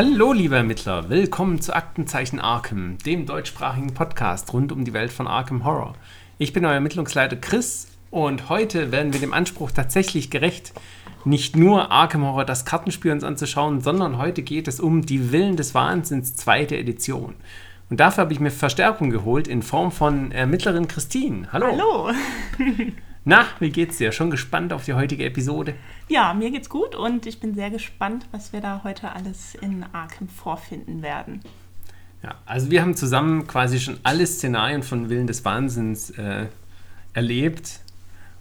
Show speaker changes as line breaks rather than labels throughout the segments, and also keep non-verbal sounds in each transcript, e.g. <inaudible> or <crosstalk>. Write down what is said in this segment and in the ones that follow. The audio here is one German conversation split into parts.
Hallo, liebe Ermittler, willkommen zu Aktenzeichen Arkham, dem deutschsprachigen Podcast rund um die Welt von Arkham Horror. Ich bin euer Ermittlungsleiter Chris und heute werden wir dem Anspruch tatsächlich gerecht, nicht nur Arkham Horror das Kartenspiel uns anzuschauen, sondern heute geht es um die Willen des Wahnsinns zweite Edition. Und dafür habe ich mir Verstärkung geholt in Form von Ermittlerin Christine. Hallo.
Hallo. <laughs>
Na, wie geht's dir? Schon gespannt auf die heutige Episode?
Ja, mir geht's gut und ich bin sehr gespannt, was wir da heute alles in Arkham vorfinden werden.
Ja, also wir haben zusammen quasi schon alle Szenarien von Willen des Wahnsinns äh, erlebt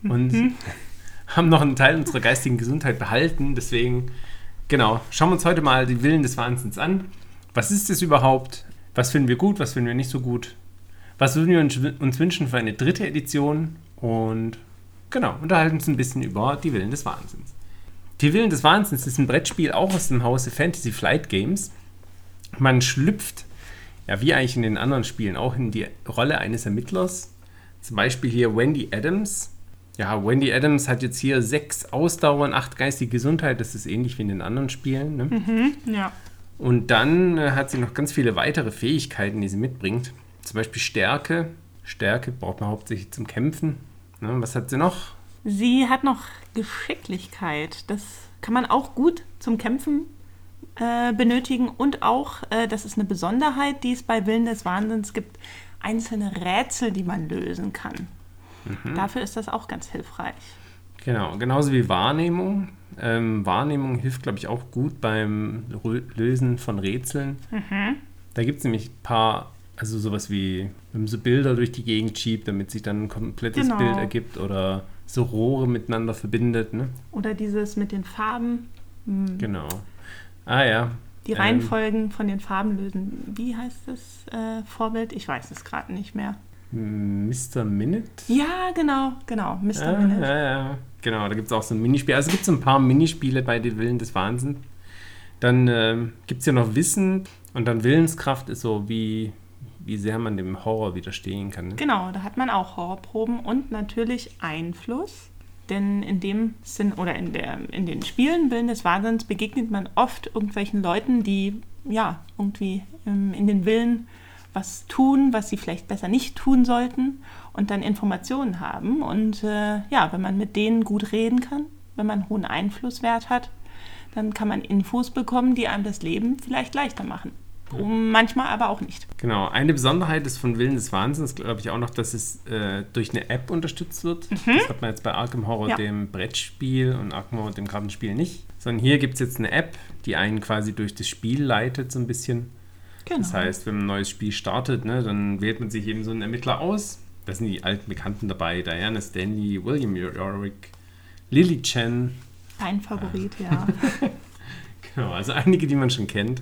und mhm. <laughs> haben noch einen Teil unserer geistigen Gesundheit behalten. Deswegen, genau, schauen wir uns heute mal die Willen des Wahnsinns an. Was ist es überhaupt? Was finden wir gut? Was finden wir nicht so gut? Was würden wir uns wünschen für eine dritte Edition? Und genau, unterhalten uns ein bisschen über die Willen des Wahnsinns. Die Willen des Wahnsinns ist ein Brettspiel auch aus dem Hause Fantasy Flight Games. Man schlüpft, ja wie eigentlich in den anderen Spielen, auch in die Rolle eines Ermittlers. Zum Beispiel hier Wendy Adams. Ja, Wendy Adams hat jetzt hier sechs Ausdauer und acht geistige Gesundheit. Das ist ähnlich wie in den anderen Spielen. Ne?
Mhm, ja.
Und dann äh, hat sie noch ganz viele weitere Fähigkeiten, die sie mitbringt. Zum Beispiel Stärke. Stärke braucht man hauptsächlich zum Kämpfen. Ne? Was hat sie noch?
Sie hat noch Geschicklichkeit. Das kann man auch gut zum Kämpfen äh, benötigen. Und auch, äh, das ist eine Besonderheit, die es bei Willen des Wahnsinns gibt, einzelne Rätsel, die man lösen kann. Mhm. Dafür ist das auch ganz hilfreich.
Genau, genauso wie Wahrnehmung. Ähm, Wahrnehmung hilft, glaube ich, auch gut beim Lösen von Rätseln. Mhm. Da gibt es nämlich ein paar also sowas wie, wenn man so Bilder durch die Gegend schiebt, damit sich dann ein komplettes genau. Bild ergibt oder so Rohre miteinander verbindet. Ne?
Oder dieses mit den Farben.
Hm. Genau. Ah ja.
Die ähm, Reihenfolgen ähm, von den Farben lösen. Wie heißt das äh, Vorbild? Ich weiß es gerade nicht mehr.
Mr. Minute?
Ja, genau, genau. Mr.
Ah, Minute. Ja, ja. Genau, da gibt es auch so ein Minispiel. Also gibt es ein paar Minispiele bei den Willen des Wahnsinns. Dann ähm, gibt es ja noch Wissen und dann Willenskraft ist so wie wie sehr man dem Horror widerstehen kann. Ne?
Genau, da hat man auch Horrorproben und natürlich Einfluss. Denn in dem Sinn oder in, der, in den Spielen Willen des Wahnsinns begegnet man oft irgendwelchen Leuten, die ja irgendwie ähm, in den Willen was tun, was sie vielleicht besser nicht tun sollten und dann Informationen haben. Und äh, ja, wenn man mit denen gut reden kann, wenn man hohen Einflusswert hat, dann kann man Infos bekommen, die einem das Leben vielleicht leichter machen. Manchmal aber auch nicht.
Genau. Eine Besonderheit ist von Willen des Wahnsinns, glaube ich, auch noch, dass es äh, durch eine App unterstützt wird. Mhm. Das hat man jetzt bei Arkham Horror, ja. dem Brettspiel, und Arkham Horror, dem Kartenspiel nicht. Sondern hier gibt es jetzt eine App, die einen quasi durch das Spiel leitet, so ein bisschen. Genau. Das heißt, wenn man ein neues Spiel startet, ne, dann wählt man sich eben so einen Ermittler aus. Da sind die alten Bekannten dabei: Diana Stanley, William Yorick, Lily Chen.
Ein Favorit, ah. ja. <laughs>
genau, also einige, die man schon kennt.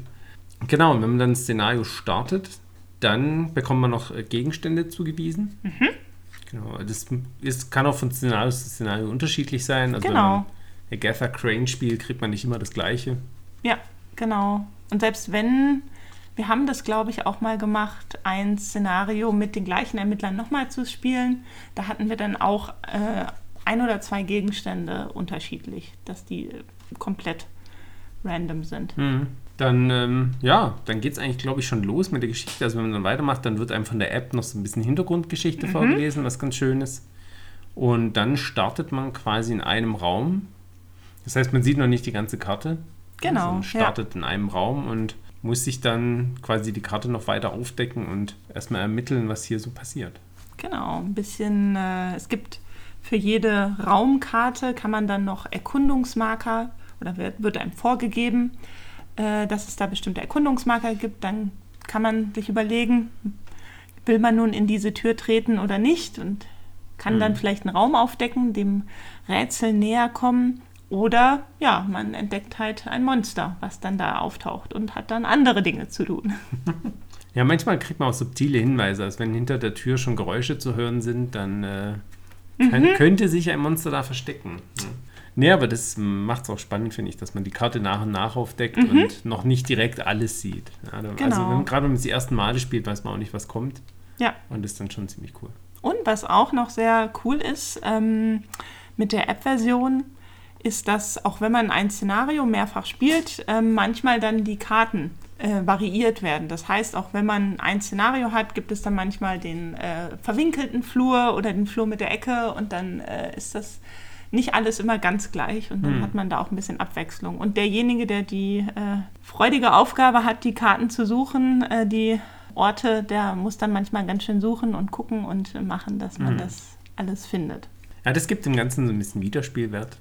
Genau, und wenn man dann ein Szenario startet, dann bekommt man noch äh, Gegenstände zugewiesen. Mhm. Genau, das ist, kann auch von Szenario zu Szenario unterschiedlich sein. Also genau. wenn man Agatha Crane spielt, kriegt man nicht immer das Gleiche.
Ja, genau. Und selbst wenn, wir haben das, glaube ich, auch mal gemacht, ein Szenario mit den gleichen Ermittlern nochmal zu spielen, da hatten wir dann auch äh, ein oder zwei Gegenstände unterschiedlich, dass die komplett random sind.
Mhm dann, ähm, ja, dann geht es eigentlich, glaube ich, schon los mit der Geschichte. Also wenn man dann weitermacht, dann wird einem von der App noch so ein bisschen Hintergrundgeschichte mhm. vorgelesen, was ganz schön ist. Und dann startet man quasi in einem Raum. Das heißt, man sieht noch nicht die ganze Karte.
Genau. Also
man startet ja. in einem Raum und muss sich dann quasi die Karte noch weiter aufdecken und erstmal ermitteln, was hier so passiert.
Genau, ein bisschen, äh, es gibt für jede Raumkarte kann man dann noch Erkundungsmarker oder wird, wird einem vorgegeben äh, dass es da bestimmte Erkundungsmarker gibt, dann kann man sich überlegen, will man nun in diese Tür treten oder nicht und kann mhm. dann vielleicht einen Raum aufdecken, dem Rätsel näher kommen. Oder ja, man entdeckt halt ein Monster, was dann da auftaucht und hat dann andere Dinge zu tun.
Ja, manchmal kriegt man auch subtile Hinweise. Also wenn hinter der Tür schon Geräusche zu hören sind, dann äh, kann, mhm. könnte sich ein Monster da verstecken. Ja. Nee, aber das macht es auch spannend, finde ich, dass man die Karte nach und nach aufdeckt mhm. und noch nicht direkt alles sieht. Also, genau. Also gerade wenn man es die ersten Male spielt, weiß man auch nicht, was kommt.
Ja.
Und das ist dann schon ziemlich cool.
Und was auch noch sehr cool ist, ähm, mit der App-Version ist, dass auch wenn man ein Szenario mehrfach spielt, äh, manchmal dann die Karten äh, variiert werden. Das heißt, auch wenn man ein Szenario hat, gibt es dann manchmal den äh, verwinkelten Flur oder den Flur mit der Ecke und dann äh, ist das nicht alles immer ganz gleich und dann
Hm.
hat man da auch ein bisschen Abwechslung. Und derjenige, der die äh, freudige Aufgabe hat, die Karten zu suchen, äh, die Orte, der muss dann manchmal ganz schön suchen und gucken und machen, dass man
Hm.
das alles findet.
Ja, das gibt dem Ganzen so ein bisschen Wiederspielwert.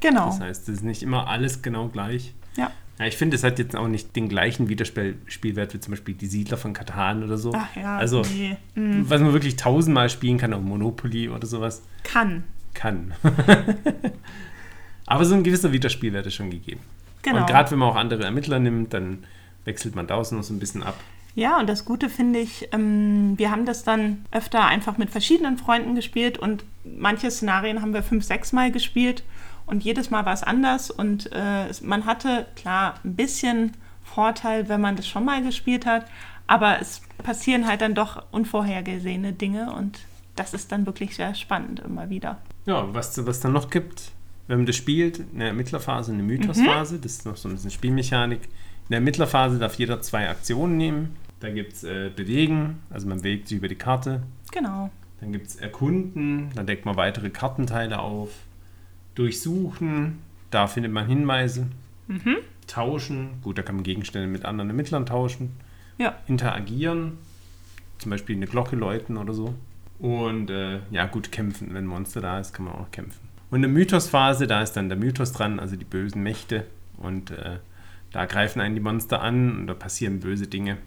Genau.
Das heißt, es ist nicht immer alles genau gleich.
Ja.
Ja, ich finde, es hat jetzt auch nicht den gleichen Wiederspielwert wie zum Beispiel die Siedler von Katan oder so.
Ach ja,
also,
nee. Mm,
was man wirklich tausendmal spielen kann, auch Monopoly oder sowas,
kann.
Kann. <laughs> Aber so ein gewisser Wiederspielwert ist schon gegeben.
Genau.
Und gerade wenn man auch andere Ermittler nimmt, dann wechselt man da auch noch so ein bisschen ab.
Ja, und das Gute finde ich, ähm, wir haben das dann öfter einfach mit verschiedenen Freunden gespielt und manche Szenarien haben wir fünf, sechs Mal gespielt und jedes Mal war es anders und äh, es, man hatte klar ein bisschen Vorteil, wenn man das schon mal gespielt hat, aber es passieren halt dann doch unvorhergesehene Dinge und das ist dann wirklich sehr spannend immer wieder.
Ja, was, was dann noch gibt, wenn man das spielt, eine Ermittlerphase, eine Mythosphase,
Mhm.
das ist noch so ein bisschen Spielmechanik. In der Ermittlerphase darf jeder zwei Aktionen nehmen. Da gibt es äh, Bewegen, also man bewegt sich über die Karte.
Genau.
Dann gibt es Erkunden, dann deckt man weitere Kartenteile auf. Durchsuchen, da findet man Hinweise.
Mhm.
Tauschen, gut, da kann man Gegenstände mit anderen Ermittlern tauschen.
Ja.
Interagieren, zum Beispiel eine Glocke läuten oder so. Und äh, ja, gut, kämpfen. Wenn ein Monster da ist, kann man auch kämpfen. Und in der Mythosphase, da ist dann der Mythos dran, also die bösen Mächte. Und äh, da greifen einen die Monster an und da passieren böse Dinge.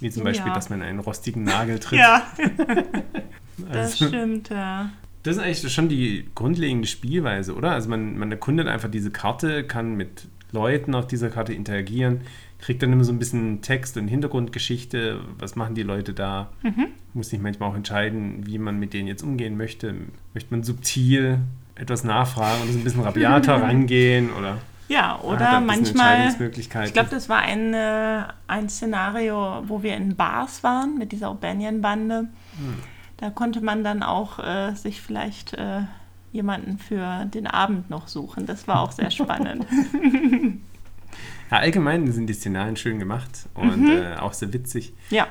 Wie zum
Ja.
Beispiel, dass man einen rostigen Nagel <laughs> tritt.
Ja, <laughs> das
Also-
stimmt, ja.
das ist eigentlich schon die grundlegende Spielweise, oder? Also man, man erkundet einfach diese Karte, kann mit Leuten auf dieser Karte interagieren, kriegt dann immer so ein bisschen Text und Hintergrundgeschichte, was machen die Leute da?
Mhm.
Muss sich manchmal auch entscheiden, wie man mit denen jetzt umgehen möchte. Möchte man subtil etwas nachfragen oder so ein bisschen rabiater <laughs> rangehen oder
Ja,
hat
oder
er bisschen
manchmal? Ich glaube, das war ein, äh, ein Szenario, wo wir in Bars waren mit dieser O'Banion-Bande. Da konnte man dann auch äh, sich vielleicht äh, jemanden für den Abend noch suchen. Das war auch sehr spannend. <laughs>
ja, allgemein sind die Szenarien schön gemacht und
Mhm.
äh, auch sehr witzig.
ja,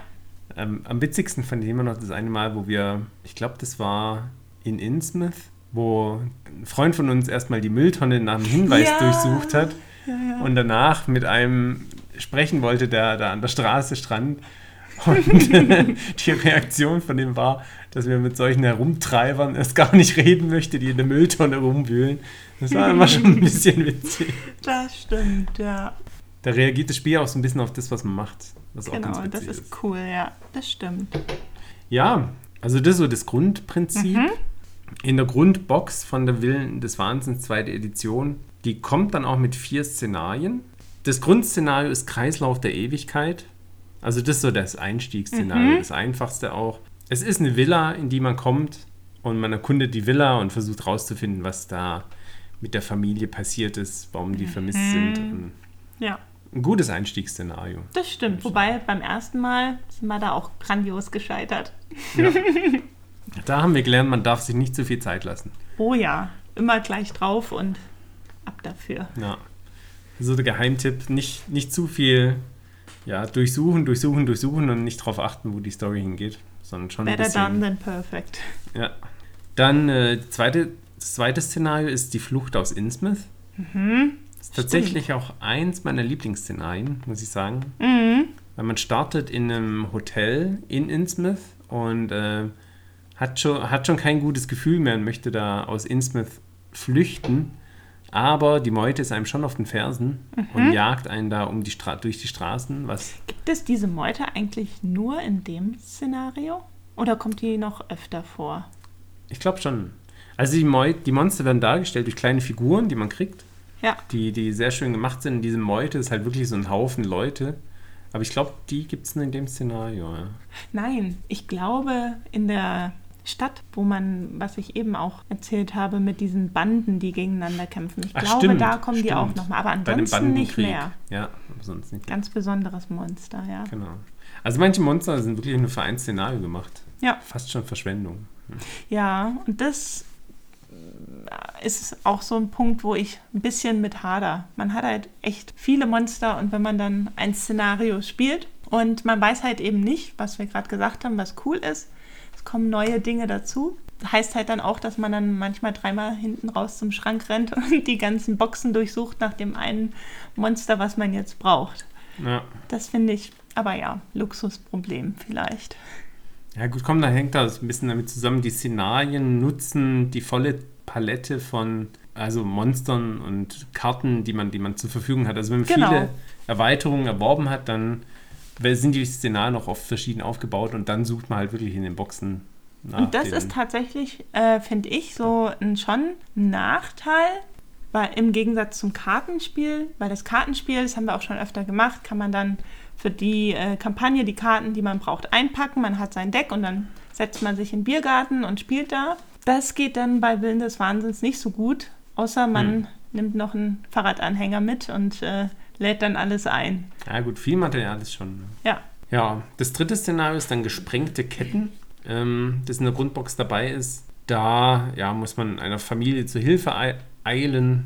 Ähm, am witzigsten fand ich immer noch das eine Mal, wo wir, ich glaube, das war in Innsmouth, wo ein Freund von uns erstmal die Mülltonne nach dem Hinweis
Ja.
durchsucht hat
ja,
und danach mit einem sprechen wollte, der da an der Straße stand. Und <laughs> die Reaktion von dem war, dass wir mit solchen Herumtreibern erst gar nicht reden möchte, die in der Mülltonne rumwühlen. Das war immer schon ein bisschen witzig.
das stimmt, ja.
Da reagiert das Spiel auch so ein bisschen auf das, was man macht. Was auch
Genau,
ganz
das ist cool, ja. Das stimmt.
Ja, also das ist so das Grundprinzip.
Mhm.
In der Grundbox von der Willen des Wahnsinns, zweite Edition, die kommt dann auch mit vier Szenarien. Das Grundszenario ist Kreislauf der Ewigkeit. Also das ist so das Einstiegsszenario,
Mhm.
das einfachste auch. Es ist eine Villa, in die man kommt und man erkundet die Villa und versucht rauszufinden, was da mit der Familie passiert ist, warum die vermisst
Mhm.
sind. Und
Ja,
Ein gutes Einstiegsszenario.
das stimmt. Wobei beim ersten Mal sind wir da auch grandios gescheitert.
Ja. <laughs> da haben wir gelernt, man darf sich nicht zu viel Zeit lassen.
Oh ja, immer gleich drauf und ab dafür.
Ja. So der Geheimtipp, nicht, nicht zu viel ja, durchsuchen, durchsuchen, durchsuchen und nicht darauf achten, wo die Story hingeht, sondern schon ein
Better done
bisschen.
than perfect.
Ja. Dann äh, zweite, das zweite Szenario ist die Flucht aus Innsmouth.
Mhm.
Ist tatsächlich auch eins meiner Lieblingsszenarien, muss ich sagen.
Mhm.
Weil man startet in einem Hotel in Innsmouth und äh, hat, schon, hat schon kein gutes Gefühl mehr und möchte da aus Innsmouth flüchten. Aber die Meute ist einem schon auf den Fersen und jagt einen da um die Stra durch die Straßen. Was
Gibt es diese Meute eigentlich nur in dem Szenario? Oder kommt die noch öfter vor?
ich glaube schon. Also die, Meut, die Monster werden dargestellt durch kleine Figuren, die man kriegt,
Ja,
die, die sehr schön gemacht sind. Und diese Meute ist halt wirklich so ein Haufen Leute. Aber ich glaube, die gibt es nur in dem Szenario. Ja.
nein, ich glaube in der Stadt, wo man, was ich eben auch erzählt habe, mit diesen Banden, die gegeneinander kämpfen. Ich
Ach,
glaube,
stimmt,
da kommen die auch
stimmt.
nochmal. Aber ansonsten nicht mehr.
Ja, sonst nicht.
Ganz besonderes Monster, ja.
Genau. Also manche Monster sind wirklich nur für ein Szenario gemacht.
Ja.
Fast schon Verschwendung.
Ja, und das ist auch so ein Punkt, wo ich ein bisschen mit hader. Man hat halt echt viele Monster und wenn man dann ein Szenario spielt und man weiß halt eben nicht, was wir gerade gesagt haben, was cool ist, es kommen neue Dinge dazu. Heißt halt dann auch, dass man dann manchmal dreimal hinten raus zum Schrank rennt <laughs> und die ganzen Boxen durchsucht nach dem einen Monster, was man jetzt braucht.
Ja.
Das finde ich, aber ja, Luxusproblem vielleicht.
Ja, gut, komm, da hängt das ein bisschen damit zusammen. Die Szenarien nutzen die volle Palette von also Monstern und Karten, die man, die man zur Verfügung hat. Also wenn man
Genau.
viele Erweiterungen erworben hat, dann sind die Szenarien noch oft verschieden aufgebaut und dann sucht man halt wirklich in den Boxen nach.
Und das ist tatsächlich, äh, finde ich, so ein schon ein Nachteil, weil im Gegensatz zum Kartenspiel, weil das Kartenspiel, das haben wir auch schon öfter gemacht, kann man dann für die äh, Kampagne die Karten, die man braucht, einpacken. Man hat sein Deck und dann setzt man sich in den Biergarten und spielt da. Das geht dann bei Willen des Wahnsinns nicht so gut, außer man
Hm.
nimmt noch einen Fahrradanhänger mit und äh, lädt dann alles ein.
Ja, gut, viel Material ist schon. ne?
Ja,
Ja, das dritte Szenario ist dann gesprengte Ketten, ähm, das in der Grundbox dabei ist. Da ja, muss man einer Familie zur Hilfe eilen,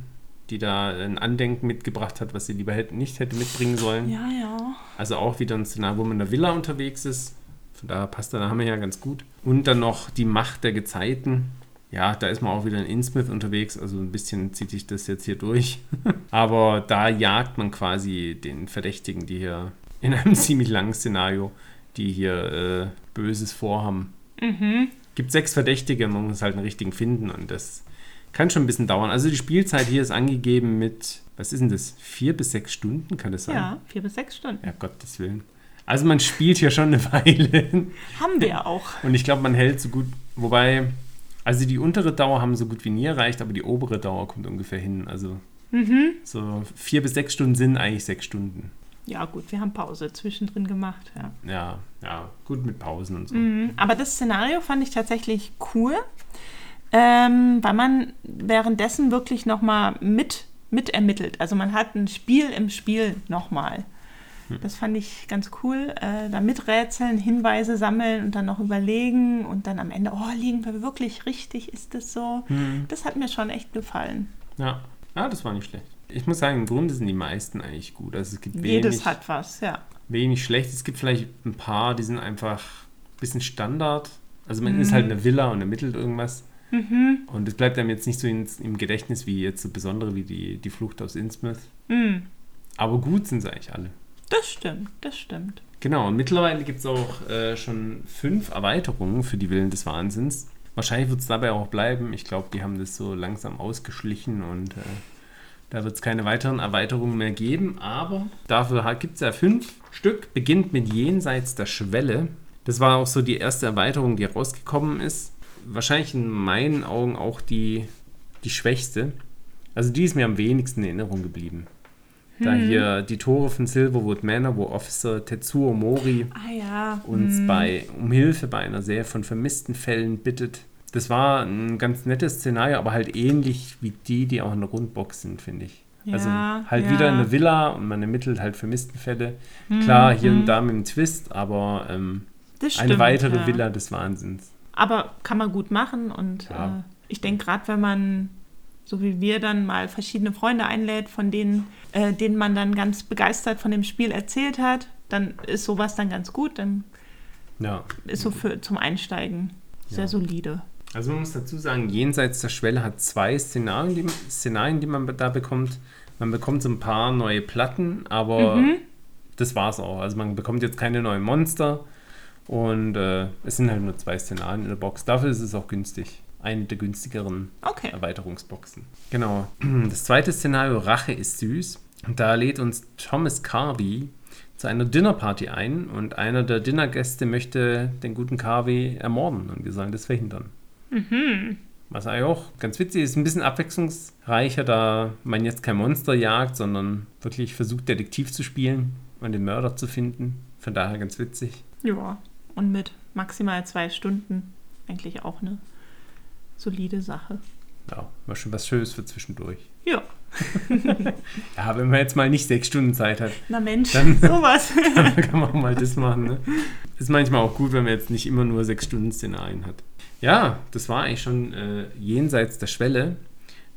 die da ein Andenken mitgebracht hat, was sie lieber hätte, nicht hätte mitbringen sollen.
ja, ja.
Also auch wieder ein Szenario, wo man in der Villa unterwegs ist. Von daher passt der Name ja ganz gut. Und dann noch die Macht der Gezeiten. Ja, da ist man auch wieder in Innsmouth unterwegs, also ein bisschen zieht sich das jetzt hier durch. <laughs> Aber da jagt man quasi den Verdächtigen, die hier in einem <laughs> ziemlich langen Szenario, die hier äh, Böses vorhaben.
Mhm.
Gibt sechs Verdächtige, man muss halt einen richtigen finden und das kann schon ein bisschen dauern. Also die Spielzeit hier ist angegeben mit, was ist denn das, vier bis sechs Stunden, kann das sein?
Ja, vier bis sechs Stunden.
Ja, Gottes Willen. Also man spielt hier schon eine <laughs> Weile.
Haben wir auch.
Und ich glaube, man hält so gut. Wobei, also die untere Dauer haben so gut wie nie erreicht, aber die obere Dauer kommt ungefähr hin. Also
Mhm.
so vier bis sechs Stunden sind eigentlich sechs Stunden.
Ja, gut, wir haben Pause zwischendrin gemacht. Ja.
Ja, ja, gut mit Pausen und so.
Mhm. Aber das Szenario fand ich tatsächlich cool, ähm, weil man währenddessen wirklich nochmal mit, mit ermittelt. Also man hat ein Spiel im Spiel nochmal. Das fand ich ganz cool. Äh, da miträtseln, Hinweise sammeln und dann noch überlegen und dann am Ende, oh, liegen wir wirklich richtig? Ist das so?
Hm.
Das hat mir schon echt gefallen.
Ja. ja, das war nicht schlecht. Ich muss sagen, im Grunde sind die meisten eigentlich gut. Also es gibt
Jedes
wenig,
hat was, ja.
wenig schlecht. Es gibt vielleicht ein paar, die sind einfach ein bisschen Standard. Also man
Mhm.
ist halt eine Villa und ermittelt irgendwas.
Mhm.
Und es bleibt einem jetzt nicht so ins, im Gedächtnis wie jetzt so besondere wie die, die Flucht aus Innsmouth.
Mhm.
Aber gut sind sie eigentlich alle.
Das stimmt, das stimmt.
Genau, und mittlerweile gibt es auch äh, schon fünf Erweiterungen für die Willen des Wahnsinns. Wahrscheinlich wird es dabei auch bleiben. Ich glaube, die haben das so langsam ausgeschlichen und äh, da wird es keine weiteren Erweiterungen mehr geben. Aber dafür gibt es ja fünf Stück. Beginnt mit Jenseits der Schwelle. Das war auch so die erste Erweiterung, die rausgekommen ist. Wahrscheinlich in meinen Augen auch die, die schwächste. Also die ist mir am wenigsten in Erinnerung geblieben. Da hier die Tore von Silverwood Manor, wo Officer Tetsuo Mori
Ah ja.
uns
mhm.
bei, um Hilfe bei einer Serie von vermissten Fällen bittet. Das war ein ganz nettes Szenario, aber halt ähnlich wie die, die auch in der Rundbox sind, finde ich. also
Ja,
halt
ja.
wieder in der Villa und man ermittelt halt vermissten Fälle. Klar, hier
Mhm.
und da mit einem Twist, aber ähm, eine
stimmt,
weitere. Villa des Wahnsinns.
Aber kann man gut machen und
Ja.
äh, ich denke, gerade wenn man, so wie wir, dann mal verschiedene Freunde einlädt, von denen, äh, denen man dann ganz begeistert von dem Spiel erzählt hat, dann ist sowas dann ganz gut. Dann
Ja.
ist so für, zum Einsteigen sehr
Ja.
solide.
Also man muss dazu sagen, jenseits der Schwelle hat zwei Szenarien, die, Szenarien, die man da bekommt. Man bekommt so ein paar neue Platten, aber
Mhm.
das war's auch. Also man bekommt jetzt keine neuen Monster und äh, es sind halt nur zwei Szenarien in der Box. Dafür ist es auch günstig. Eine der günstigeren
Okay.
Erweiterungsboxen. Genau. <clears throat> Das zweite Szenario, Rache ist süß. Und Da lädt uns Thomas Carvey zu einer Dinnerparty ein und einer der Dinnergäste möchte den guten Carvey ermorden und wir sollen das verhindern. Was eigentlich auch ganz witzig ist, ein bisschen abwechslungsreicher, da man jetzt kein Monster jagt, sondern wirklich versucht, Detektiv zu spielen und den Mörder zu finden. Von daher ganz witzig.
Ja. Und mit maximal zwei Stunden eigentlich auch eine solide Sache.
Ja, war schon was Schönes für zwischendurch.
Ja. <laughs>
Ja, wenn man jetzt mal nicht sechs Stunden Zeit hat,
Na Mensch,
Dann- <laughs>
sowas. <laughs>
dann kann man auch mal das machen. Ne? Ist manchmal auch gut, wenn man jetzt nicht immer nur sechs Stunden Szenarien hat. Ja, das war eigentlich schon äh, jenseits der Schwelle.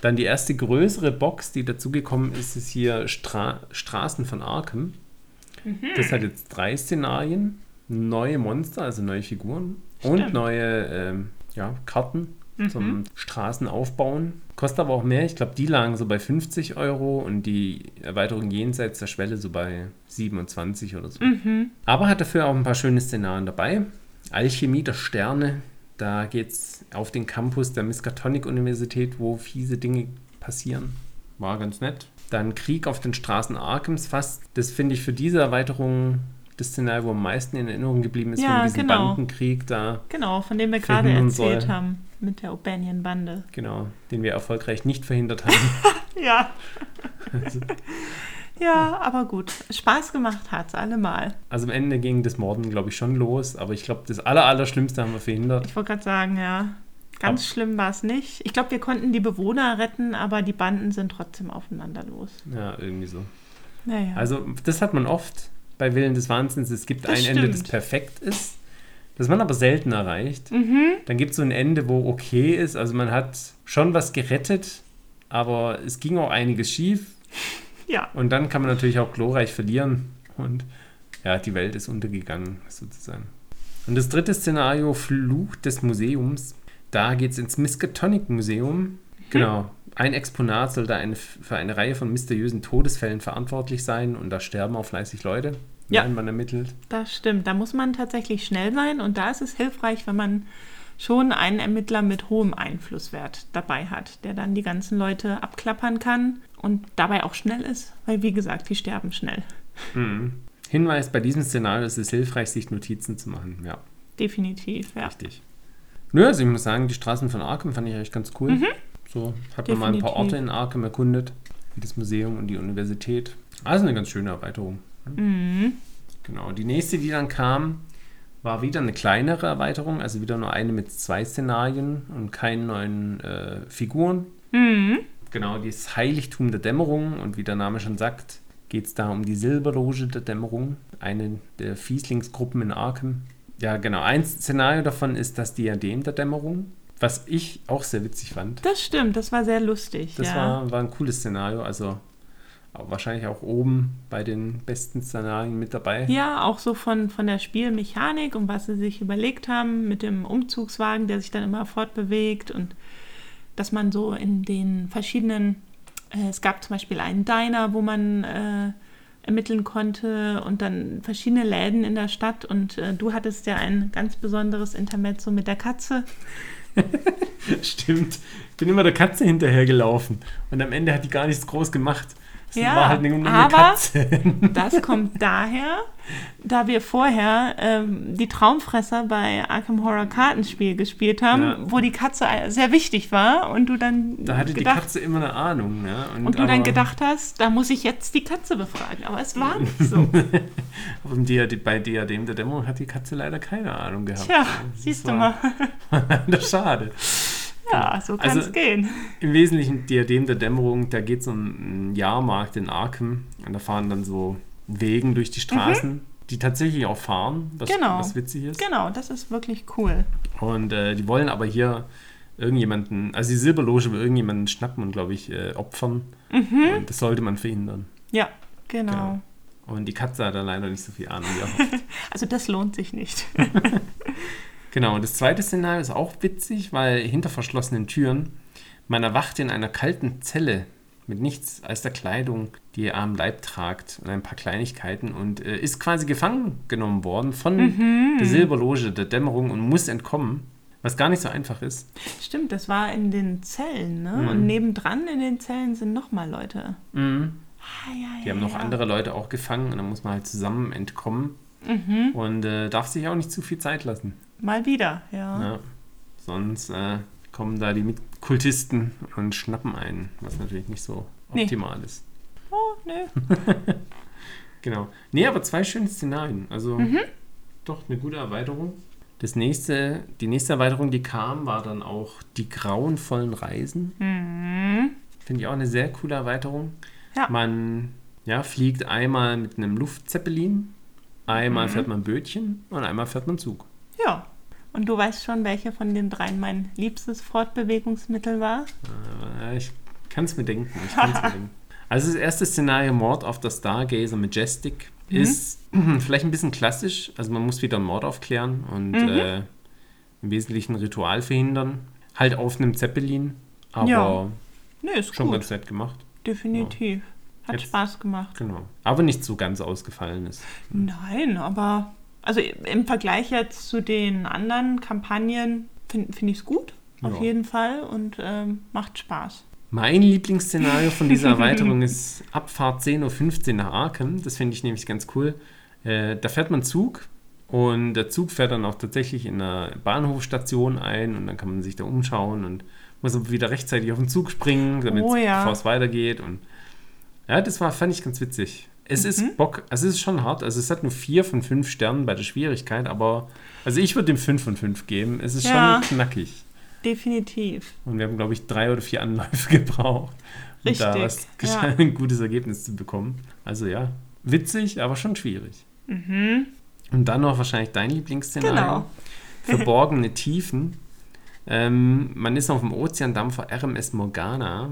Dann die erste größere Box, die dazugekommen ist, ist hier Stra Straßen von Arkham. Das hat jetzt drei Szenarien, neue Monster, also neue Figuren und
Stimmt.
neue ähm, ja, Karten zum Straßenaufbauen. Kostet aber auch mehr. Ich glaube, die lagen so bei 50 Euro und die Erweiterung jenseits der Schwelle so bei 27 oder so. Aber hat dafür auch ein paar schöne Szenarien dabei. Alchemie der Sterne, da geht es auf den Campus der Miskatonic-Universität, wo fiese Dinge passieren. War ganz nett. Dann Krieg auf den Straßen Arkhams fast. Das finde ich für diese Erweiterung das Szenario, wo am meisten in Erinnerung geblieben ist,
Ja,
von diesem
genau.
Bandenkrieg da.
Genau, von dem wir gerade erzählt
soll.
haben mit der O'Banion-Bande.
Genau, den wir erfolgreich nicht verhindert haben. <laughs>
Ja. <laughs> ja, aber gut. Spaß gemacht hat's allemal.
Also am Ende ging das Morden, glaube ich, schon los, aber ich glaube, das Aller, Allerschlimmste haben wir verhindert.
Ich wollte gerade sagen, ja. Ganz schlimm war es nicht. Ich glaube, wir konnten die Bewohner retten, aber die Banden sind trotzdem aufeinander los.
Ja, irgendwie so.
Naja.
Also, das hat man oft bei Willen des Wahnsinns. Es gibt
Das
ein Ende, das
stimmt.
perfekt ist, das man aber selten erreicht.
Mhm.
Dann gibt es so ein Ende, wo okay ist. Also, man hat schon was gerettet, aber es ging auch einiges schief.
ja.
Und dann kann man natürlich auch glorreich verlieren. Und ja, die Welt ist untergegangen, sozusagen. Und das dritte Szenario, Fluch des Museums. Da geht es ins Miskatonic Museum. Genau. Ein Exponat soll da eine, für eine Reihe von mysteriösen Todesfällen verantwortlich sein und da sterben auch fleißig Leute,
Ja.
wenn man ermittelt.
Das stimmt. Da muss man tatsächlich schnell sein und da ist es hilfreich, wenn man schon einen Ermittler mit hohem Einflusswert dabei hat, der dann die ganzen Leute abklappern kann und dabei auch schnell ist, weil wie gesagt, die sterben schnell.
Mhm. Hinweis: Bei diesem Szenario ist es hilfreich, sich Notizen zu machen. Ja,
Definitiv, ja.
richtig. Nö, also ich muss sagen, die Straßen von Arkham fand ich eigentlich ganz cool. So hat man mal ein paar. Orte in Arkham erkundet, wie das Museum und die Universität. Also eine ganz schöne Erweiterung.
Mhm.
Genau. Die nächste, die dann kam, war wieder eine kleinere Erweiterung, also wieder nur eine mit zwei Szenarien und keinen neuen äh, Figuren.
Mhm.
Genau, das Heiligtum der Dämmerung und wie der Name schon sagt, geht es da um die Silberloge der Dämmerung, eine der Fieslingsgruppen in Arkham. Ja, genau. Ein Szenario davon ist das Diadem der Dämmerung, was ich auch sehr witzig fand.
Das stimmt, das war sehr lustig.
Das
ja.
war, war ein cooles Szenario, also auch wahrscheinlich auch oben bei den besten Szenarien mit dabei.
Ja, auch so von, von der Spielmechanik und was sie sich überlegt haben mit dem Umzugswagen, der sich dann immer fortbewegt und dass man so in den verschiedenen, äh, es gab zum Beispiel einen Diner, wo man äh, ermitteln konnte und dann verschiedene Läden in der Stadt und äh, du hattest ja ein ganz besonderes Intermezzo mit der Katze. <laughs>
Stimmt. Ich bin immer der Katze hinterhergelaufen und am Ende hat die gar nichts groß gemacht. Es
Ja,
halt
aber-. <laughs> Das kommt daher, da wir vorher ähm, die Traumfresser bei Arkham Horror Kartenspiel gespielt haben,
Ja.
wo die Katze sehr wichtig war und du dann
Da hatte die
gedacht,
Katze immer eine Ahnung. Ja?
und du dann gedacht hast, da muss ich jetzt die Katze befragen. Aber es war nicht so. <laughs>
Aber bei Diadem der Dämmerung hat die Katze leider keine Ahnung gehabt.
Tja,
Das
siehst du mal. <laughs>
leider schade.
Ja, so kann es
Also-
gehen.
Im Wesentlichen Diadem der Dämmerung, da geht es um einen Jahrmarkt in Arkham und da fahren dann so Wegen durch die Straßen, die tatsächlich auch fahren, was,
Mhm. Genau.
was witzig ist.
Genau, das ist wirklich cool.
Und äh, die wollen aber hier irgendjemanden, also die Silberloge will irgendjemanden schnappen und, glaube ich, äh, opfern. Und das sollte man verhindern.
Ja, genau.
Genau. Und die Katze hat da leider nicht so viel Ahnung. wie <laughs> erhofft.
Also das lohnt sich nicht. <laughs>
genau, und das zweite Szenario ist auch witzig, weil hinter verschlossenen Türen man erwacht in einer kalten Zelle mit nichts als der Kleidung, die ihr am Leib tragt und ein paar Kleinigkeiten und äh, ist quasi gefangen genommen worden von der Silberloge der Dämmerung und muss entkommen, was gar nicht so einfach ist.
Stimmt, das war in den Zellen, ne?
Mhm.
Und nebendran in den Zellen sind nochmal Leute.
Mhm.
Ah, ja,
Die
ja,
haben noch
ja.
andere Leute auch gefangen und dann muss man halt zusammen entkommen
Mhm.
und äh, darf sich auch nicht zu viel Zeit lassen.
Mal wieder, ja.
Ja. Sonst äh, kommen da die Kultisten und schnappen einen, was natürlich nicht so
Nee.
optimal ist.
Oh, nö. <laughs>
Genau. Nee, aber zwei schöne Szenarien. Also
Mhm.
doch eine gute Erweiterung. Das nächste, die nächste Erweiterung, die kam, war dann auch die grauenvollen Reisen.
Mhm.
Finde ich auch eine sehr coole Erweiterung.
Ja.
Man ja, fliegt einmal mit einem Luftzeppelin, einmal
Mhm.
fährt man Bötchen und einmal fährt man Zug.
Ja. Und du weißt schon, welche von den dreien mein liebstes Fortbewegungsmittel war?
Äh, ich kann es mir denken. Ich kann's mir <laughs> denken. Also das erste Szenario, Mord auf der Stargazer Majestic,
Mhm.
ist <clears throat> vielleicht ein bisschen klassisch. Also man muss wieder einen Mord aufklären und
Mhm.
äh, im Wesentlichen ein Ritual verhindern. Halt auf einem Zeppelin, aber
Ja. Nee, ist
schon
gut.
ganz nett gemacht.
Definitiv. Hat
Jetzt-
Spaß gemacht.
Genau. Aber nicht so ganz ausgefallen ist.
Nein, aber also im Vergleich jetzt zu den anderen Kampagnen finde find ich es gut. Auf
Ja.
jeden Fall und ähm, macht Spaß.
Mein Lieblingsszenario von dieser <laughs> Erweiterung ist Abfahrt 10.15 Uhr nach Arkham. Das finde ich nämlich ganz cool. Äh, da fährt man Zug und der Zug fährt dann auch tatsächlich in einer Bahnhofstation ein und dann kann man sich da umschauen und muss aber wieder rechtzeitig auf den Zug springen, damit
Oh ja.
bevor es weitergeht. Und ja, das war, fand ich ganz witzig. Es
Mhm.
ist Bock, also es ist schon hart. Also es hat nur vier von fünf Sternen bei der Schwierigkeit, aber also ich würde dem fünf von fünf geben. Es ist
Ja.
schon knackig.
Definitiv.
Und wir haben, glaube ich, drei oder vier Anläufe <laughs> gebraucht, um da
Richtig,
was
ja.
ein gutes Ergebnis zu bekommen. Also ja, witzig, aber schon schwierig.
Mhm.
Und dann noch wahrscheinlich dein Lieblingsszenario.
Genau. <laughs>
Verborgene Tiefen. Ähm, man ist auf dem Ozeandampfer RMS Morgana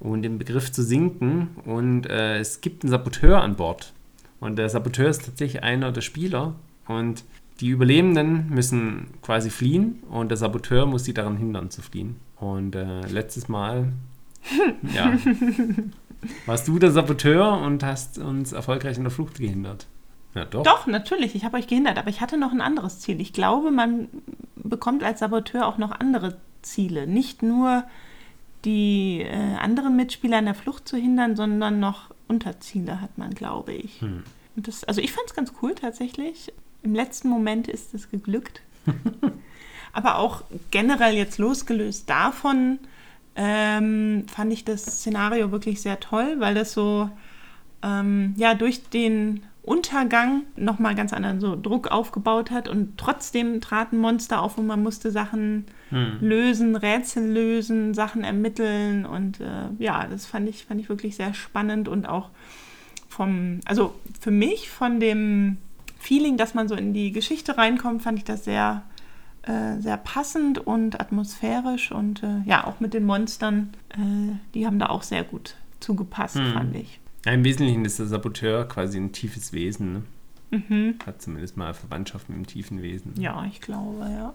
und im Begriff zu sinken und äh, es gibt einen Saboteur an Bord. Und der Saboteur ist tatsächlich einer der Spieler und die Überlebenden müssen quasi fliehen und der Saboteur muss sie daran hindern zu fliehen. Und äh, letztes Mal, <laughs> ja, warst du der Saboteur und hast uns erfolgreich in der Flucht gehindert. Ja, doch.
Doch, natürlich. Ich habe euch gehindert, aber ich hatte noch ein anderes Ziel. Ich glaube, man bekommt als Saboteur auch noch andere Ziele. Nicht nur die äh, anderen Mitspieler an der Flucht zu hindern, sondern noch Unterziele hat man, glaube ich.
Hm.
Und das, also ich fand es ganz cool tatsächlich. Im letzten Moment ist es geglückt. <laughs> aber auch generell jetzt losgelöst davon ähm, fand ich das Szenario wirklich sehr toll, weil das so ähm, ja durch den Untergang nochmal ganz anderen so Druck aufgebaut hat und trotzdem traten Monster auf und man musste Sachen
Hm.
lösen, Rätsel lösen, Sachen ermitteln und äh, ja, das fand ich, fand ich wirklich sehr spannend und auch vom, also für mich von dem Feeling, dass man so in die Geschichte reinkommt, fand ich das sehr, äh, sehr passend und atmosphärisch und äh, ja, auch mit den Monstern, äh, die haben da auch sehr gut zugepasst,
Hm.
fand ich.
Ja, Im Wesentlichen ist der Saboteur quasi ein tiefes Wesen. Ne?
Mhm.
Hat zumindest mal Verwandtschaft mit dem tiefen Wesen.
Ja, ich glaube, ja.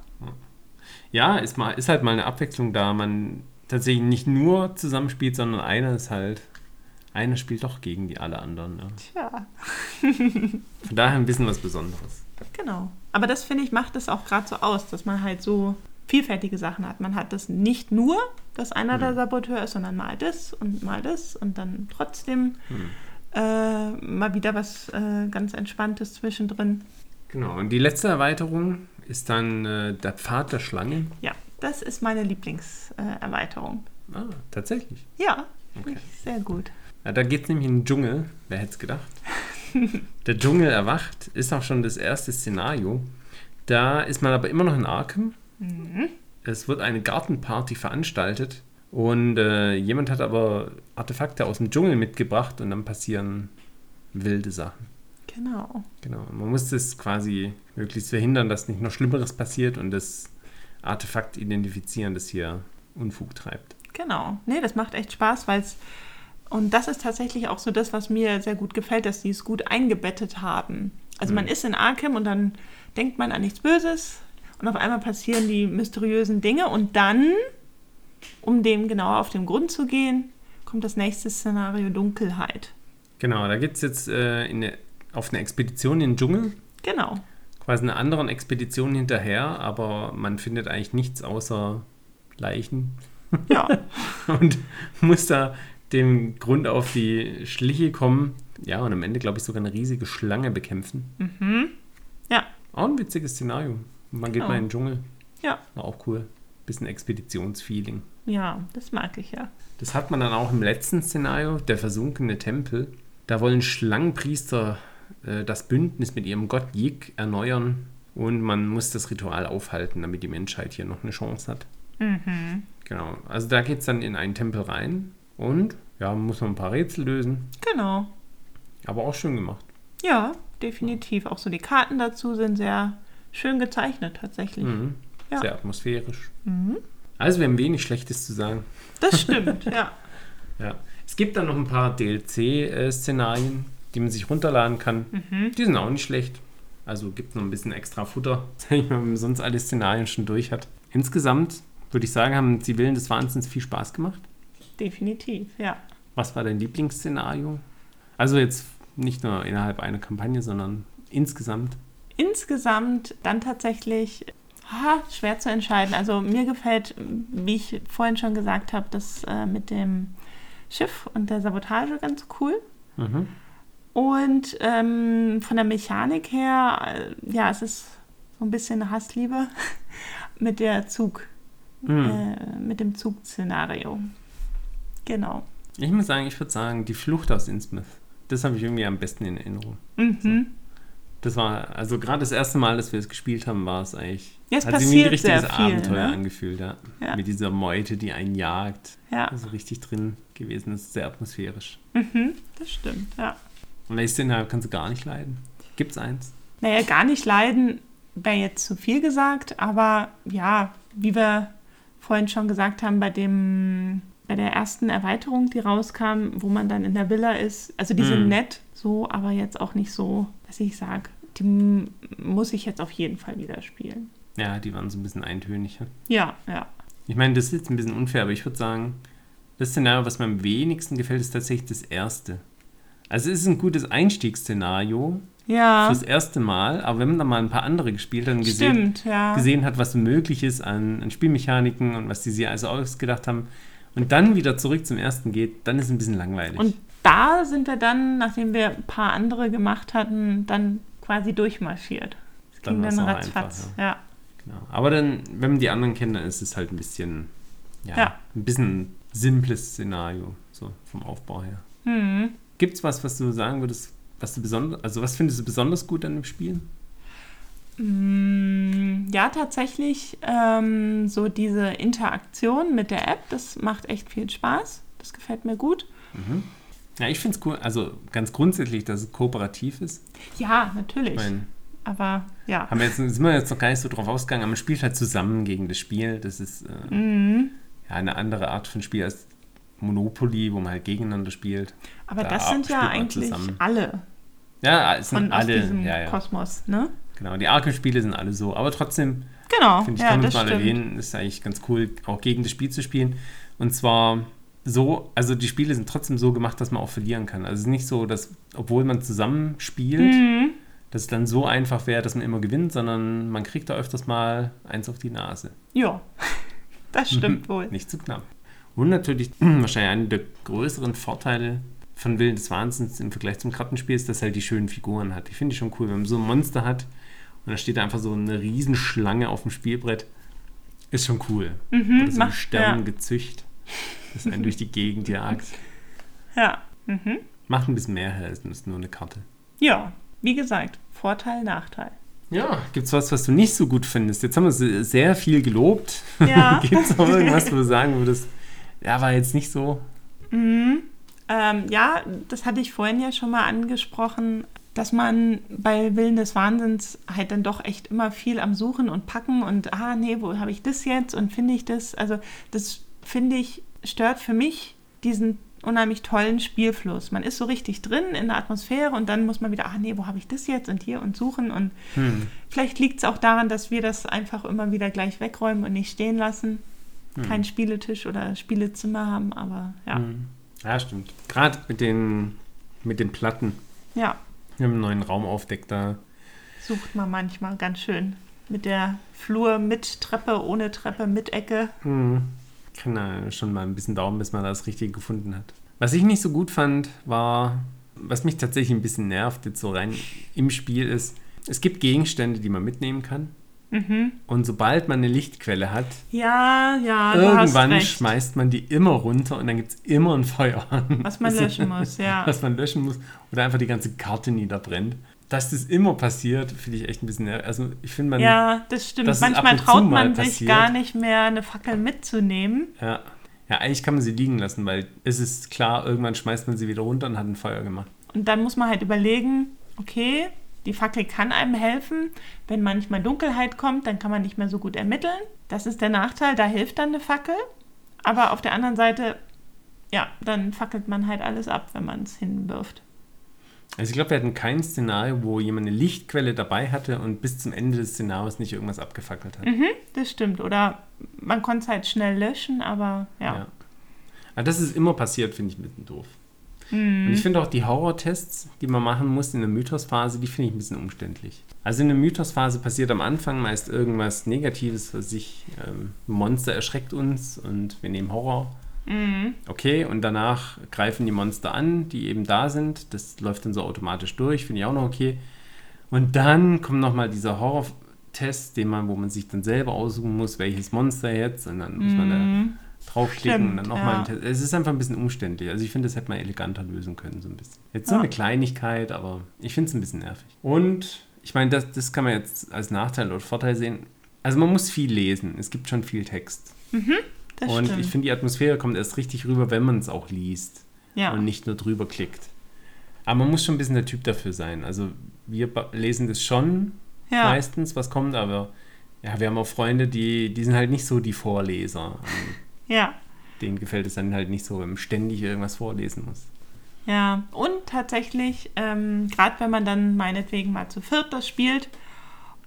Ja, ist, mal, ist halt mal eine Abwechslung da. Man tatsächlich nicht nur zusammenspielt, sondern einer ist halt. Einer spielt doch gegen die alle anderen. Ja.
Tja,
Von daher ein bisschen was Besonderes.
genau. Aber das finde ich macht es auch gerade so aus, dass man halt so vielfältige Sachen hat. Man hat das nicht nur, dass einer der Saboteur ist, sondern mal das und mal das und dann trotzdem
Hm.
äh, mal wieder was äh, ganz Entspanntes zwischendrin.
Genau. Und die letzte Erweiterung ist dann äh, der Pfad der Schlange.
Ja, das ist meine Lieblingserweiterung. Erweiterung.
Ah, tatsächlich.
ja,
Okay.
sehr gut.
Ja, da geht es nämlich in den Dschungel. Wer hätte es gedacht? <laughs> der Dschungel erwacht ist auch schon das erste Szenario. Da ist man aber immer noch in Arkham.
Mhm.
Es wird eine Gartenparty veranstaltet und äh, jemand hat aber Artefakte aus dem Dschungel mitgebracht und dann passieren wilde Sachen.
Genau.
Genau. Man muss das quasi möglichst verhindern, dass nicht noch Schlimmeres passiert und das Artefakt identifizieren, das hier Unfug treibt.
Genau. Nee, das macht echt Spaß, weil es. Und das ist tatsächlich auch so das, was mir sehr gut gefällt, dass sie es gut eingebettet haben. Also man
Mhm.
ist in Arkham und dann denkt man an nichts Böses und auf einmal passieren die mysteriösen Dinge und dann, um dem genauer auf den Grund zu gehen, kommt das nächste Szenario Dunkelheit.
Genau, da geht es jetzt äh, in eine, auf eine Expedition in den Dschungel,
Genau.
quasi einer anderen Expedition hinterher, aber man findet eigentlich nichts außer Leichen
Ja. <laughs>
und muss da dem Grund auf die Schliche kommen. Ja, und am Ende, glaube ich, sogar eine riesige Schlange bekämpfen.
mhm. Ja.
Auch ein witziges Szenario. Man geht
Genau.
mal in den Dschungel.
Ja.
War auch cool. Bisschen Expeditionsfeeling.
Ja, das mag ich ja.
Das hat man dann auch im letzten Szenario, der versunkene Tempel. Da wollen Schlangenpriester äh, das Bündnis mit ihrem Gott Yig erneuern und man muss das Ritual aufhalten, damit die Menschheit hier noch eine Chance hat.
Mhm.
Genau, also da geht es dann in einen Tempel rein und ja, muss man ein paar Rätsel lösen,
Genau.
aber auch schön gemacht.
Ja, definitiv. Auch so die Karten dazu sind sehr schön gezeichnet tatsächlich.
Mhm.
Ja.
Sehr atmosphärisch.
Mhm.
Also wir haben wenig Schlechtes zu sagen.
Das stimmt, <laughs> ja.
Ja. Es gibt dann noch ein paar DLC-Szenarien, die man sich runterladen kann.
Mhm.
Die sind auch nicht schlecht. Also gibt noch ein bisschen extra Futter, <laughs> sag ich mal, wenn man sonst alle Szenarien schon durch hat. Insgesamt würde ich sagen, haben die Willen des Wahnsinns viel Spaß gemacht.
Definitiv, ja.
Was war dein Lieblingsszenario? Also jetzt nicht nur innerhalb einer Kampagne, sondern insgesamt.
Insgesamt dann tatsächlich ah, schwer zu entscheiden. Also mir gefällt, wie ich vorhin schon gesagt habe, das äh, mit dem Schiff und der Sabotage ganz cool.
Mhm.
Und ähm, von der Mechanik her, äh, ja, es ist so ein bisschen eine Hassliebe <laughs> mit der Zug,
Mhm.
äh, mit dem Zugszenario. Genau.
Ich muss sagen, ich würde sagen, die Flucht aus Innsmouth. Das habe ich irgendwie am besten in Erinnerung.
Mhm.
Das war, also gerade das erste Mal, dass wir es gespielt haben, war es eigentlich.
Ja, es
hat sich wie ein richtiges
viel,
Abenteuer
ne?
angefühlt, ja.
Ja.
Mit dieser Meute, die einen jagt.
Ja,
Also richtig drin gewesen. Das ist sehr atmosphärisch.
mhm. das stimmt, ja.
Und welches Szenario kannst du gar nicht leiden? Gibt's eins?
Naja, gar nicht leiden wäre jetzt zu viel gesagt, aber ja, wie wir vorhin schon gesagt haben, bei dem bei der ersten Erweiterung, die rauskam, wo man dann in der Villa ist, also die sind
Mhm.
nett, so, aber jetzt auch nicht so, dass ich sage, die muss ich jetzt auf jeden Fall wieder spielen.
Ja, die waren so ein bisschen eintönig. ja.
Ja, ja.
Ich meine, das ist jetzt ein bisschen unfair, aber ich würde sagen, das Szenario, was mir am wenigsten gefällt, ist tatsächlich das erste. Also es ist ein gutes Einstiegsszenario
Ja,
fürs erste Mal, aber wenn man dann mal ein paar andere gespielt hat und gesehen,
stimmt, ja.
gesehen hat, was möglich ist an, an Spielmechaniken und was die sich also ausgedacht haben und dann wieder zurück zum ersten geht, dann ist es ein bisschen langweilig.
Und da sind wir dann, nachdem wir ein paar andere gemacht hatten, dann quasi durchmarschiert. Das
Dann
ging dann
auch
ratzfatz.
einfach,
ja.
genau. Aber dann, wenn man die anderen kennt, dann ist es halt ein bisschen, ja,
Ja.
ein bisschen simples Szenario, so vom Aufbau her.
Hm.
Gibt es was, was du sagen würdest, was du besonders, also was findest du besonders gut an dem Spiel?
Mm, Ja, tatsächlich ähm, so diese Interaktion mit der App, das macht echt viel Spaß. Das gefällt mir gut.
Mhm. Ja, ich finde es cool, also ganz grundsätzlich, dass es kooperativ ist.
Ja, natürlich.
Ich meine,
Aber ja.
haben wir jetzt, sind wir jetzt noch gar nicht so drauf ausgegangen, aber man spielt halt zusammen gegen das Spiel. Das ist äh,
Mhm.
ja, eine andere Art von Spiel als Monopoly, wo man halt gegeneinander spielt.
Aber
Da
das sind ja eigentlich
zusammen.
alle
Ja, es sind
von aus
alle,
diesem
ja, ja,
Kosmos, ne?
genau. Die Arkham-Spiele sind alle so, aber trotzdem
Genau,
finde ich,
ja,
kann man mal
stimmt.
erwähnen, ist eigentlich ganz cool, auch gegen das Spiel zu spielen. Und zwar so, also die Spiele sind trotzdem so gemacht, dass man auch verlieren kann. Also es ist nicht so, dass, obwohl man zusammen spielt,
Mhm.
dass es dann so einfach wäre, dass man immer gewinnt, sondern man kriegt da öfters mal eins auf die Nase.
Ja, <laughs> das stimmt <laughs> wohl.
Nicht zu knapp. Und natürlich <clears throat> wahrscheinlich einer der größeren Vorteile von Willen des Wahnsinns im Vergleich zum Kartenspiel ist, dass er halt die schönen Figuren hat. Ich finde die schon cool, wenn man so ein Monster hat und da steht einfach so eine Riesenschlange auf dem Spielbrett. Ist schon cool.
Mhm,
Oder so ein Sterngezücht, das einen durch die Gegend jagt.
Ja. Mhm.
Macht ein bisschen mehr her als nur eine Karte.
Ja, wie gesagt, Vorteil, Nachteil.
Ja, gibt es was, was du nicht so gut findest? Jetzt haben wir se- sehr viel gelobt.
Ja. <laughs>
gibt es auch irgendwas, wo du sagen würdest, ja, war jetzt nicht so.
Mhm. Ähm, ja, das hatte ich vorhin ja schon mal angesprochen, dass man bei Willen des Wahnsinns halt dann doch echt immer viel am Suchen und Packen und, ah, nee, wo habe ich das jetzt und finde ich das? Also, das finde ich, stört für mich diesen unheimlich tollen Spielfluss. Man ist so richtig drin in der Atmosphäre und dann muss man wieder, ah, nee, wo habe ich das jetzt und hier und suchen und
Hm.
vielleicht liegt es auch daran, dass wir das einfach immer wieder gleich wegräumen und nicht stehen lassen.
Hm.
Keinen Spieletisch oder Spielezimmer haben, aber ja,
Hm. Ja, stimmt. Gerade mit den, mit den Platten.
ja.
Wir haben einen neuen Raum aufdeckt da.
sucht man manchmal ganz schön. Mit der Flur mit Treppe, ohne Treppe, mit Ecke.
Kann da schon mal ein bisschen dauern, bis man das Richtige gefunden hat. Was ich nicht so gut fand, war, was mich tatsächlich ein bisschen nervt, jetzt so rein im Spiel ist, es gibt Gegenstände, die man mitnehmen kann.
Mhm.
Und sobald man eine Lichtquelle hat,
Ja, ja,
irgendwann schmeißt man die immer runter und dann gibt es immer ein Feuer an.
Was man <laughs> löschen muss, ja. <laughs>
Was man löschen muss oder einfach die ganze Karte niederbrennt. Dass das immer passiert, finde ich echt ein bisschen. Also ich finde man,
Ja, das stimmt. Manchmal traut man sich
passiert.
gar nicht mehr, eine Fackel mitzunehmen.
ja, ja, eigentlich kann man sie liegen lassen, weil es ist klar, irgendwann schmeißt man sie wieder runter und hat ein Feuer gemacht.
Und dann muss man halt überlegen, okay, Die Fackel kann einem helfen. Wenn manchmal Dunkelheit kommt, dann kann man nicht mehr so gut ermitteln. Das ist der Nachteil, da hilft dann eine Fackel. Aber auf der anderen Seite, ja, dann fackelt man halt alles ab, wenn man es hinwirft.
Also ich glaube, wir hatten kein Szenario, wo jemand eine Lichtquelle dabei hatte und bis zum Ende des Szenarios nicht irgendwas abgefackelt hat.
Mhm, das stimmt. Oder man konnte es halt schnell löschen, aber ja. ja.
Aber das ist immer passiert, finde ich ein bisschen doof. Mhm. Und ich finde auch die Horrortests, die man machen muss in der Mythosphase, die finde ich ein bisschen umständlich. Also in der Mythosphase passiert am Anfang meist irgendwas Negatives, was sich ähm, Monster erschreckt uns und wir nehmen Horror. Mhm. Okay, und danach greifen die Monster an, die eben da sind. Das läuft dann so automatisch durch, finde ich auch noch okay. Und dann kommt nochmal dieser Horror-Test, den man, wo man sich dann selber aussuchen muss, welches Monster jetzt. Und dann muss mhm. man da mhm. draufklicken Stimmt, und dann nochmal ja. Test. Es ist einfach ein bisschen umständlich. Also ich finde, das hätte man eleganter lösen können, so ein bisschen. Jetzt so ja. eine Kleinigkeit, aber ich finde es ein bisschen nervig. Und ich meine, das, das kann man jetzt als Nachteil oder Vorteil sehen. Also man muss viel lesen. Es gibt schon viel Text. Mhm. Das und stimmt. ich finde, die Atmosphäre kommt erst richtig rüber, wenn man es auch liest ja. und nicht nur drüber klickt. Aber man muss schon ein bisschen der Typ dafür sein. Also wir lesen das schon ja. meistens, was kommt, aber ja, wir haben auch Freunde, die, die sind halt nicht so die Vorleser.
Ja.
Denen gefällt es dann halt nicht so, wenn man ständig irgendwas vorlesen muss.
Ja, und tatsächlich, ähm, gerade wenn man dann meinetwegen mal zu viert das spielt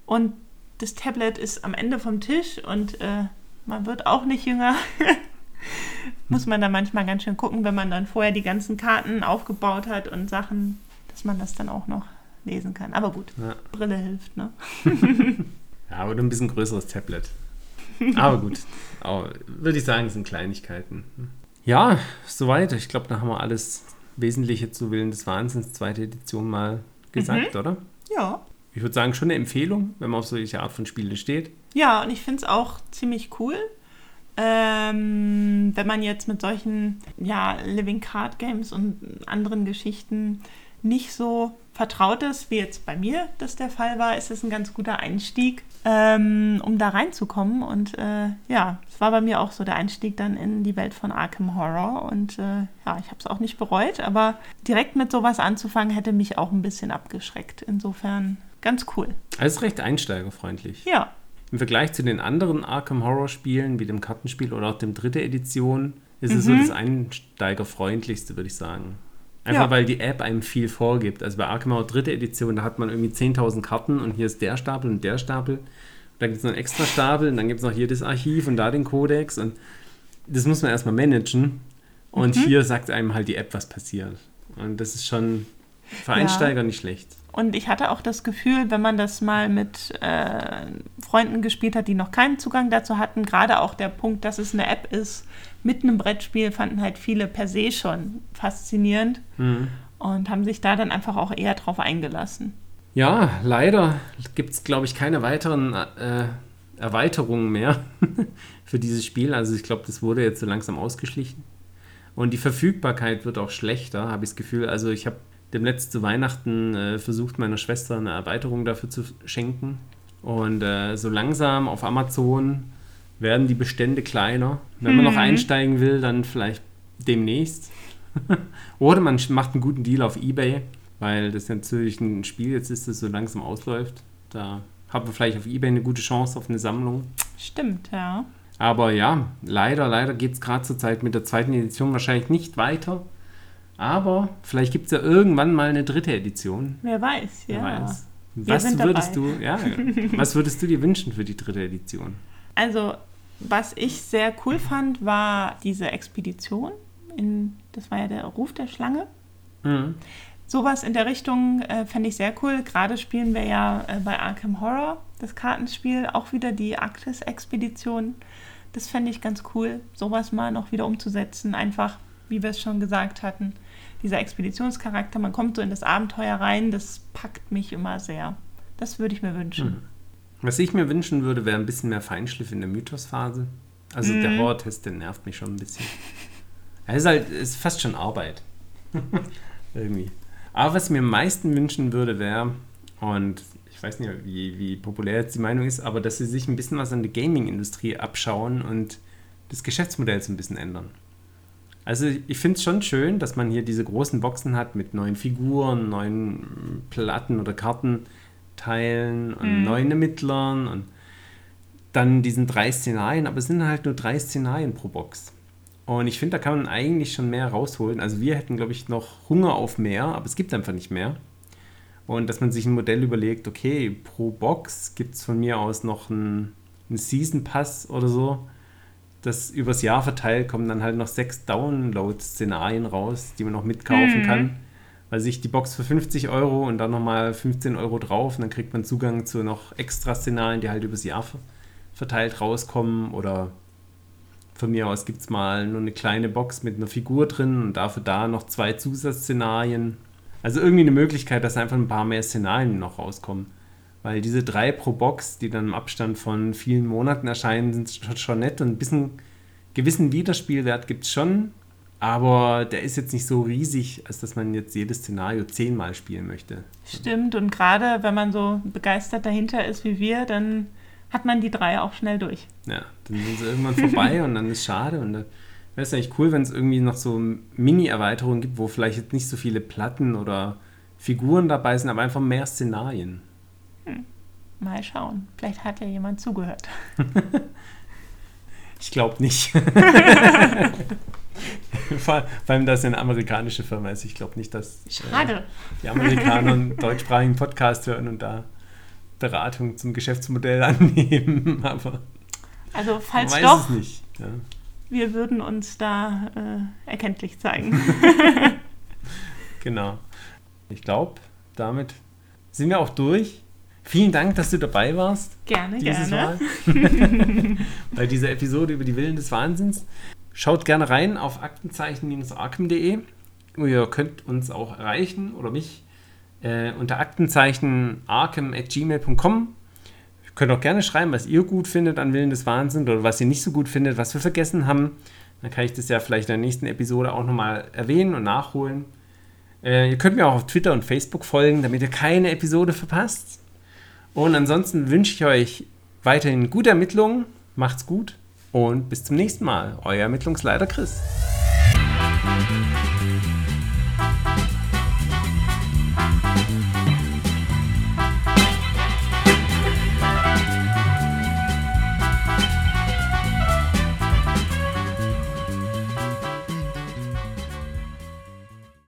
und das Tablet ist am Ende vom Tisch und äh, man wird auch nicht jünger. <laughs> Muss man da manchmal ganz schön gucken, wenn man dann vorher die ganzen Karten aufgebaut hat und Sachen, dass man das dann auch noch lesen kann. Aber gut, ja. Brille hilft, ne? <laughs>
ja, oder ein bisschen größeres Tablet. Aber gut, aber würde ich sagen, sind Kleinigkeiten. Ja, soweit. Ich glaube, da haben wir alles Wesentliche zu Willen des Wahnsinns, zweite Edition mal gesagt, mhm. oder?
Ja.
Ich würde sagen, schon eine Empfehlung, wenn man auf solche Art von Spiele steht.
Ja, und ich finde es auch ziemlich cool. Ähm, wenn man jetzt mit solchen ja, Living Card Games und anderen Geschichten nicht so vertraut ist, wie jetzt bei mir das der Fall war, ist es ein ganz guter Einstieg, ähm, um da reinzukommen. Und äh, ja, es war bei mir auch so der Einstieg dann in die Welt von Arkham Horror. Und äh, ja, ich habe es auch nicht bereut, aber direkt mit sowas anzufangen, hätte mich auch ein bisschen abgeschreckt. Insofern ganz cool.
Also recht einsteigerfreundlich.
Ja.
Im Vergleich zu den anderen Arkham Horror Spielen, wie dem Kartenspiel oder auch dem dritte Edition, ist mhm. es so mhm. das einsteigerfreundlichste, würde ich sagen. Einfach ja. weil die App einem viel vorgibt. Also bei Arkham Horror dritte Edition, da hat man irgendwie 10.000 Karten und hier ist der Stapel und der Stapel. Dann gibt es noch einen extra Stapel und dann gibt es noch hier das Archiv und da den Codex und das muss man erstmal managen. Und mhm. hier sagt einem halt die App, was passiert. Und das ist schon für Einsteiger ja. nicht schlecht.
Und ich hatte auch das Gefühl, wenn man das mal mit äh, Freunden gespielt hat, die noch keinen Zugang dazu hatten, gerade auch der Punkt, dass es eine App ist, mit einem Brettspiel, fanden halt viele per se schon faszinierend mhm. und haben sich da dann einfach auch eher drauf eingelassen.
Ja, leider gibt es, glaube ich, keine weiteren äh, Erweiterungen mehr <laughs> für dieses Spiel. Also ich glaube, das wurde jetzt so langsam ausgeschlichen. Und die Verfügbarkeit wird auch schlechter, habe ich das Gefühl. Also ich habe demnächst zu Weihnachten äh, versucht, meiner Schwester eine Erweiterung dafür zu schenken. Und äh, so langsam auf Amazon werden die Bestände kleiner. Wenn man noch mhm. einsteigen will, dann vielleicht demnächst. <laughs> Oder man macht einen guten Deal auf Ebay, weil das natürlich ein Spiel jetzt ist, das so langsam ausläuft. Da hat man vielleicht auf Ebay eine gute Chance auf eine Sammlung.
Stimmt, ja.
Aber ja, leider, leider geht es gerade zur Zeit mit der zweiten Edition wahrscheinlich nicht weiter. Aber vielleicht gibt es ja irgendwann mal eine dritte Edition.
Wer weiß, ja. Wer weiß.
Was würdest dabei. du, ja, <laughs> was würdest du dir wünschen für die dritte Edition?
Also, was ich sehr cool fand, war diese Expedition. In, das war ja der Ruf der Schlange. Mhm. Sowas in der Richtung äh, fände ich sehr cool. Gerade spielen wir ja äh, bei Arkham Horror, das Kartenspiel, auch wieder die Arktis-Expedition. Das fände ich ganz cool, sowas mal noch wieder umzusetzen. Einfach, wie wir es schon gesagt hatten, dieser Expeditionscharakter, man kommt so in das Abenteuer rein, das packt mich immer sehr. Das würde ich mir wünschen. Mhm.
Was ich mir wünschen würde, wäre ein bisschen mehr Feinschliff in der Mythosphase. Also mhm. der Horror-Test, der nervt mich schon ein bisschen. Es ist halt, ist fast schon Arbeit. <laughs> Irgendwie. Aber was ich mir am meisten wünschen würde, wäre, und ich weiß nicht, wie, wie populär jetzt die Meinung ist, aber dass sie sich ein bisschen was an der Gaming-Industrie abschauen und das Geschäftsmodell so ein bisschen ändern. Also ich finde es schon schön, dass man hier diese großen Boxen hat mit neuen Figuren, neuen Platten oder Kartenteilen und mhm. neuen Ermittlern und dann diesen drei Szenarien, aber es sind halt nur drei Szenarien pro Box. Und ich finde, da kann man eigentlich schon mehr rausholen. Also wir hätten, glaube ich, noch Hunger auf mehr, aber es gibt einfach nicht mehr. Und dass man sich ein Modell überlegt, okay, pro Box gibt es von mir aus noch einen, einen Season Pass oder so. Das übers Jahr verteilt kommen dann halt noch sechs Download-Szenarien raus, die man noch mitkaufen mhm. kann. Weil sich die Box für 50 Euro und dann nochmal 15 Euro drauf und dann kriegt man Zugang zu noch extra Szenarien, die halt übers Jahr verteilt rauskommen. Oder von mir aus gibt es mal nur eine kleine Box mit einer Figur drin und dafür da noch zwei Zusatzszenarien also irgendwie eine Möglichkeit, dass einfach ein paar mehr Szenarien noch rauskommen. Weil diese drei pro Box, die dann im Abstand von vielen Monaten erscheinen, sind schon nett und ein bisschen gewissen Wiederspielwert gibt es schon. Aber der ist jetzt nicht so riesig, als dass man jetzt jedes Szenario zehnmal spielen möchte.
Stimmt, und gerade wenn man so begeistert dahinter ist wie wir, dann hat man die drei auch schnell durch.
Ja, dann sind sie irgendwann vorbei <laughs> und dann ist schade. Und wäre es eigentlich cool, wenn es irgendwie noch so Mini-Erweiterungen gibt, wo vielleicht jetzt nicht so viele Platten oder Figuren dabei sind, aber einfach mehr Szenarien.
Mal schauen. Vielleicht hat ja jemand zugehört. <laughs>
ich glaube nicht. <laughs> Vor allem, dass es eine amerikanische Firma ist. Ich glaube nicht, dass
äh,
die Amerikaner einen deutschsprachigen Podcast hören und da Beratung zum Geschäftsmodell <laughs> annehmen. Aber
also falls doch, ja wir würden uns da äh, erkenntlich zeigen.
genau. Ich glaube, damit sind wir auch durch. Vielen Dank, dass du dabei warst.
Gerne, gerne. Mal. <laughs>
Bei dieser Episode über die Willen des Wahnsinns. Schaut gerne rein auf aktenzeichen-arkham.de. Ihr könnt uns auch erreichen oder mich äh, unter aktenzeichen arkham.gmail.com Könnt auch gerne schreiben, was ihr gut findet an Willen des Wahnsinns oder was ihr nicht so gut findet, was wir vergessen haben. Dann kann ich das ja vielleicht in der nächsten Episode auch nochmal erwähnen und nachholen. Äh, ihr könnt mir auch auf Twitter und Facebook folgen, damit ihr keine Episode verpasst. Und ansonsten wünsche ich euch weiterhin gute Ermittlungen. Macht's gut und bis zum nächsten Mal. Euer Ermittlungsleiter Chris.